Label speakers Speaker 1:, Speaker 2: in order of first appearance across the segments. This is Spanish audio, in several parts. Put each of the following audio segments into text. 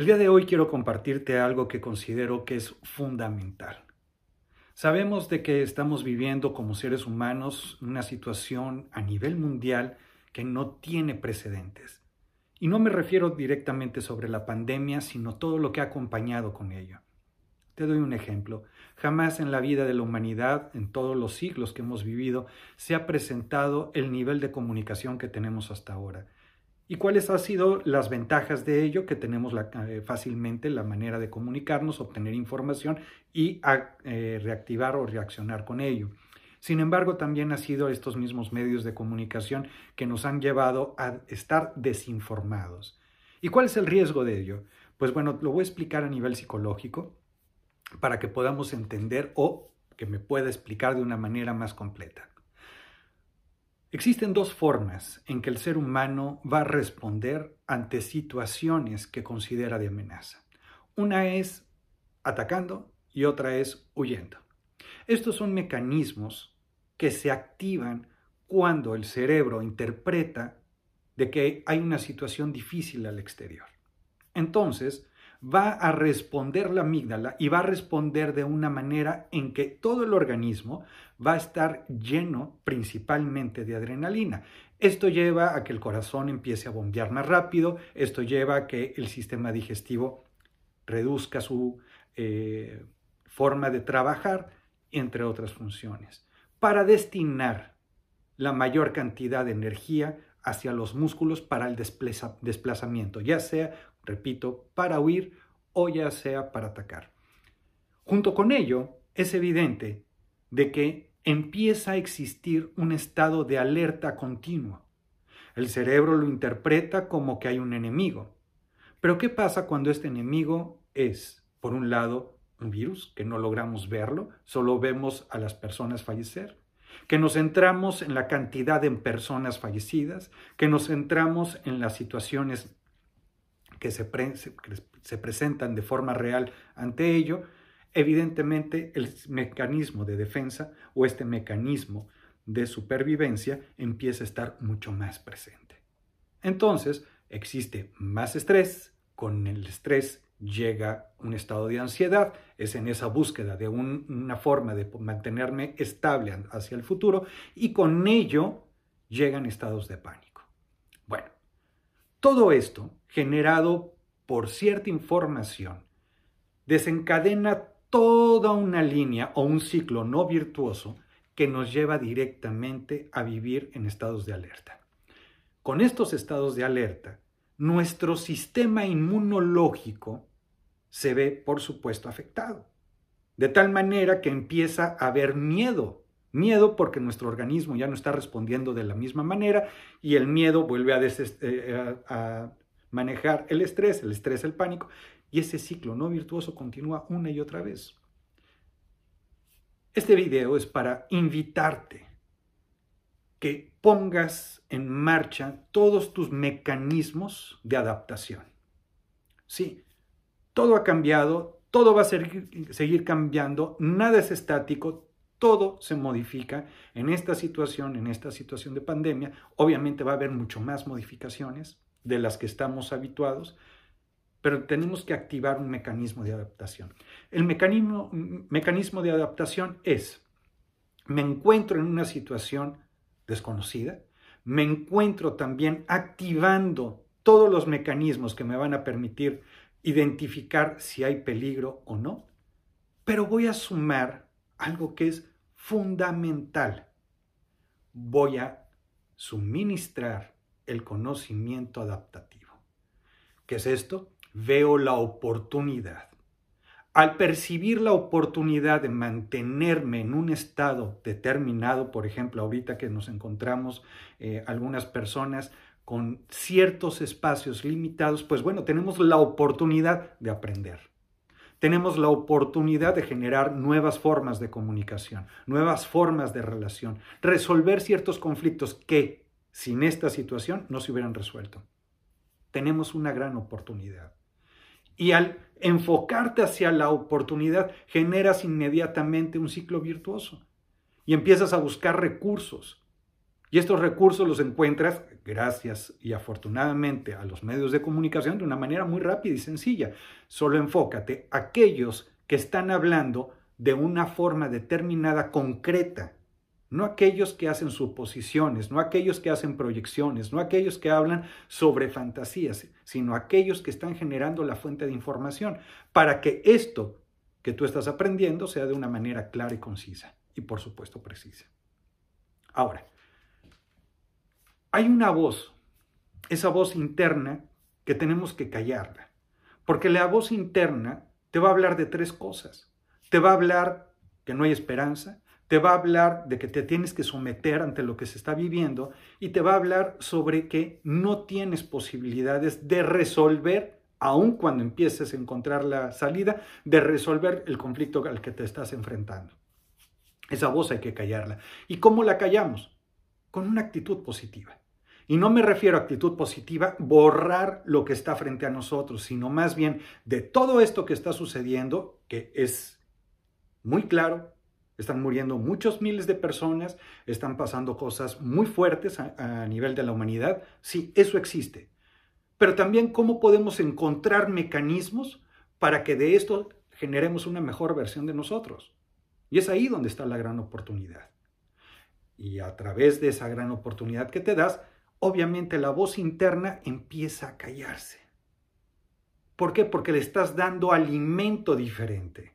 Speaker 1: El día de hoy quiero compartirte algo que considero que es fundamental. Sabemos de que estamos viviendo como seres humanos una situación a nivel mundial que no tiene precedentes. Y no me refiero directamente sobre la pandemia, sino todo lo que ha acompañado con ello. Te doy un ejemplo. Jamás en la vida de la humanidad, en todos los siglos que hemos vivido, se ha presentado el nivel de comunicación que tenemos hasta ahora. ¿Y cuáles han sido las ventajas de ello? Que tenemos eh, fácilmente la manera de comunicarnos, obtener información y eh, reactivar o reaccionar con ello. Sin embargo, también ha sido estos mismos medios de comunicación que nos han llevado a estar desinformados. ¿Y cuál es el riesgo de ello? Pues bueno, lo voy a explicar a nivel psicológico para que podamos entender o que me pueda explicar de una manera más completa. Existen dos formas en que el ser humano va a responder ante situaciones que considera de amenaza. Una es atacando y otra es huyendo. Estos son mecanismos que se activan cuando el cerebro interpreta de que hay una situación difícil al exterior. Entonces, va a responder la amígdala y va a responder de una manera en que todo el organismo va a estar lleno principalmente de adrenalina. Esto lleva a que el corazón empiece a bombear más rápido, esto lleva a que el sistema digestivo reduzca su eh, forma de trabajar, entre otras funciones, para destinar la mayor cantidad de energía hacia los músculos para el desplazamiento, ya sea repito, para huir o ya sea para atacar. Junto con ello, es evidente de que empieza a existir un estado de alerta continua. El cerebro lo interpreta como que hay un enemigo. Pero ¿qué pasa cuando este enemigo es, por un lado, un virus, que no logramos verlo, solo vemos a las personas fallecer? que nos centramos en la cantidad de personas fallecidas, que nos centramos en las situaciones que se, se presentan de forma real ante ello, evidentemente el mecanismo de defensa o este mecanismo de supervivencia empieza a estar mucho más presente. Entonces, existe más estrés, con el estrés llega un estado de ansiedad, es en esa búsqueda de una forma de mantenerme estable hacia el futuro y con ello llegan estados de pánico. Todo esto generado por cierta información desencadena toda una línea o un ciclo no virtuoso que nos lleva directamente a vivir en estados de alerta. Con estos estados de alerta, nuestro sistema inmunológico se ve, por supuesto, afectado. De tal manera que empieza a haber miedo. Miedo porque nuestro organismo ya no está respondiendo de la misma manera y el miedo vuelve a, eh, a manejar el estrés, el estrés, el pánico, y ese ciclo no virtuoso continúa una y otra vez. Este video es para invitarte que pongas en marcha todos tus mecanismos de adaptación. Sí, todo ha cambiado, todo va a seguir cambiando, nada es estático, todo se modifica en esta situación, en esta situación de pandemia. Obviamente va a haber mucho más modificaciones, de las que estamos habituados, pero tenemos que activar un mecanismo de adaptación. El mecanismo, mecanismo de adaptación es, me encuentro en una situación desconocida, me encuentro también activando todos los mecanismos que me van a permitir identificar si hay peligro o no, pero voy a sumar algo que es fundamental. Voy a suministrar el conocimiento adaptativo. ¿Qué es esto? Veo la oportunidad. Al percibir la oportunidad de mantenerme en un estado determinado, por ejemplo, ahorita que nos encontramos eh, algunas personas con ciertos espacios limitados, pues bueno, tenemos la oportunidad de aprender. Tenemos la oportunidad de generar nuevas formas de comunicación, nuevas formas de relación, resolver ciertos conflictos que sin esta situación no se hubieran resuelto. Tenemos una gran oportunidad. Y al enfocarte hacia la oportunidad, generas inmediatamente un ciclo virtuoso y empiezas a buscar recursos Y estos recursos los encuentras, gracias y afortunadamente a los medios de comunicación, de una manera muy rápida y sencilla. Solo enfócate a aquellos que están hablando de una forma determinada, concreta, no aquellos que hacen suposiciones, no aquellos que hacen proyecciones, no aquellos que hablan sobre fantasías, sino aquellos que están generando la fuente de información, para que esto que tú estás aprendiendo sea de una manera clara y concisa y por supuesto precisa. Ahora, hay una voz, esa voz interna que tenemos que callarla, porque la voz interna te va a hablar de tres cosas. Te va a hablar que no hay esperanza, te va a hablar de que te tienes que someter ante lo que se está viviendo y te va a hablar sobre que no tienes posibilidades de resolver, aun cuando empieces a encontrar la salida, de resolver el conflicto al que te estás enfrentando. Esa voz hay que callarla. ¿Y cómo la callamos? Con una actitud positiva. Y no me refiero a actitud positiva, borrar lo que está frente a nosotros, sino más bien de todo esto que está sucediendo, que es muy claro, están muriendo muchos miles de personas, están pasando cosas muy fuertes a, a, nivel de la humanidad. Sí, eso existe. Pero también cómo podemos encontrar mecanismos para que de esto generemos una mejor versión de nosotros. Y es ahí donde está la gran oportunidad. Y a través de esa gran oportunidad que te das, obviamente la voz interna empieza a callarse. ¿Por qué? Porque le estás dando alimento diferente.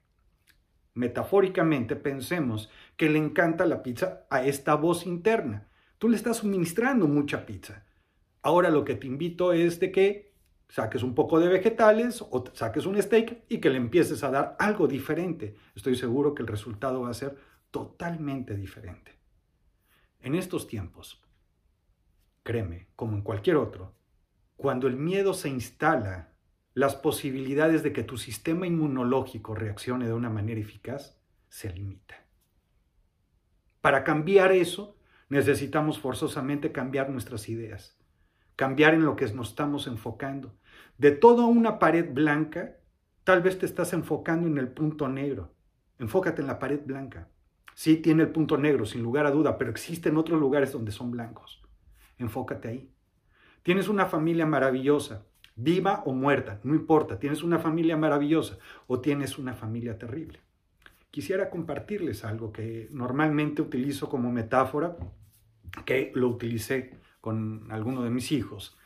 Speaker 1: Metafóricamente pensemos que le encanta la pizza a esta voz interna. Tú le estás suministrando mucha pizza. Ahora lo que te invito es de que saques un poco de vegetales o saques un steak y que le empieces a dar algo diferente. Estoy seguro que el resultado va a ser totalmente diferente. En estos tiempos, Créeme, como en cualquier otro, cuando el miedo se instala, las posibilidades de que tu sistema inmunológico reaccione de una manera eficaz se limitan. Para cambiar eso, necesitamos forzosamente cambiar nuestras ideas, cambiar en lo que nos estamos enfocando. De toda una pared blanca, tal vez te estás enfocando en el punto negro. Enfócate en la pared blanca. Sí, tiene el punto negro, sin lugar a duda, pero existen otros lugares donde son blancos enfócate ahí. Tienes una familia maravillosa, viva o muerta, no importa, tienes una familia maravillosa o tienes una familia terrible. Quisiera compartirles algo que normalmente utilizo como metáfora, que lo utilicé con alguno de mis hijos.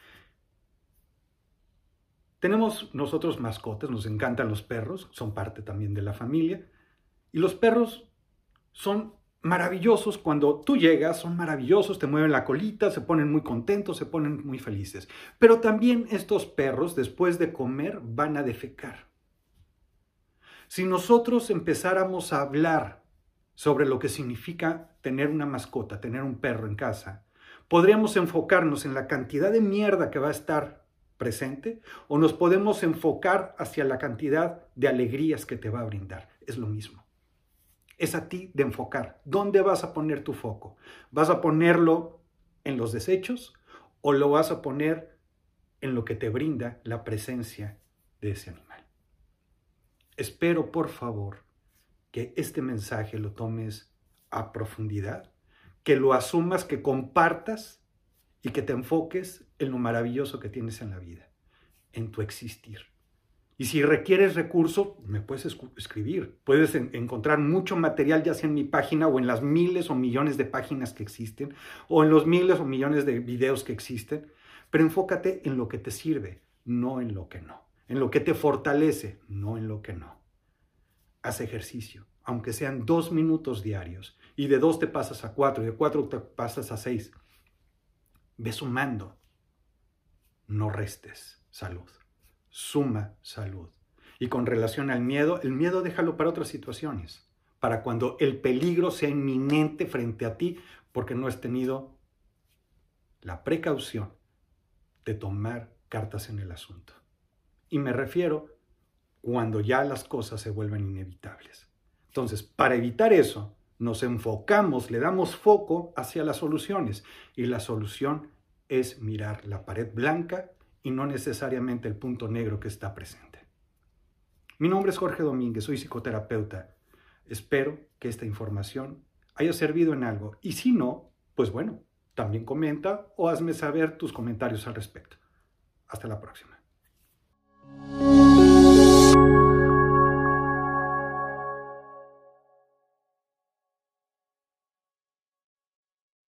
Speaker 1: Tenemos nosotros mascotas, nos encantan los perros, son parte también de la familia, y los perros son maravillosos cuando tú llegas, son maravillosos, te mueven la colita, se ponen muy contentos, se ponen muy felices. Pero también estos perros, después de comer, van a defecar. Si nosotros empezáramos a hablar sobre lo que significa tener una mascota, tener un perro en casa, podríamos enfocarnos en la cantidad de mierda que va a estar presente o nos podemos enfocar hacia la cantidad de alegrías que te va a brindar. Es lo mismo es a ti de enfocar. ¿Dónde vas a poner tu foco? ¿Vas a ponerlo en los desechos o lo vas a poner en lo que te brinda la presencia de ese animal? Espero, por favor, que este mensaje lo tomes a profundidad, que lo asumas, que compartas y que te enfoques en lo maravilloso que tienes en la vida, en tu existir. Y si requieres recurso, me puedes escribir. Puedes encontrar mucho material ya sea en mi página o en las miles o millones de páginas que existen o en los miles o millones de videos que existen. Pero enfócate en lo que te sirve, no en lo que no. En lo que te fortalece, no en lo que no. Haz ejercicio, aunque sean dos minutos diarios. Y de dos te pasas a cuatro, y de cuatro te pasas a seis. Ve sumando. No restes salud suma salud. Y con relación al miedo, el miedo déjalo para otras situaciones, para cuando el peligro sea inminente frente a ti porque no has tenido la precaución de tomar cartas en el asunto. Y me refiero cuando ya las cosas se vuelven inevitables. Entonces, para evitar eso, nos enfocamos, le damos foco hacia las soluciones y la solución es mirar la pared blanca y no necesariamente el punto negro que está presente. Mi nombre es Jorge Domínguez, soy psicoterapeuta. Espero que esta información haya servido en algo y si no, pues bueno, También comenta o hazme saber tus comentarios al respecto. Hasta la próxima.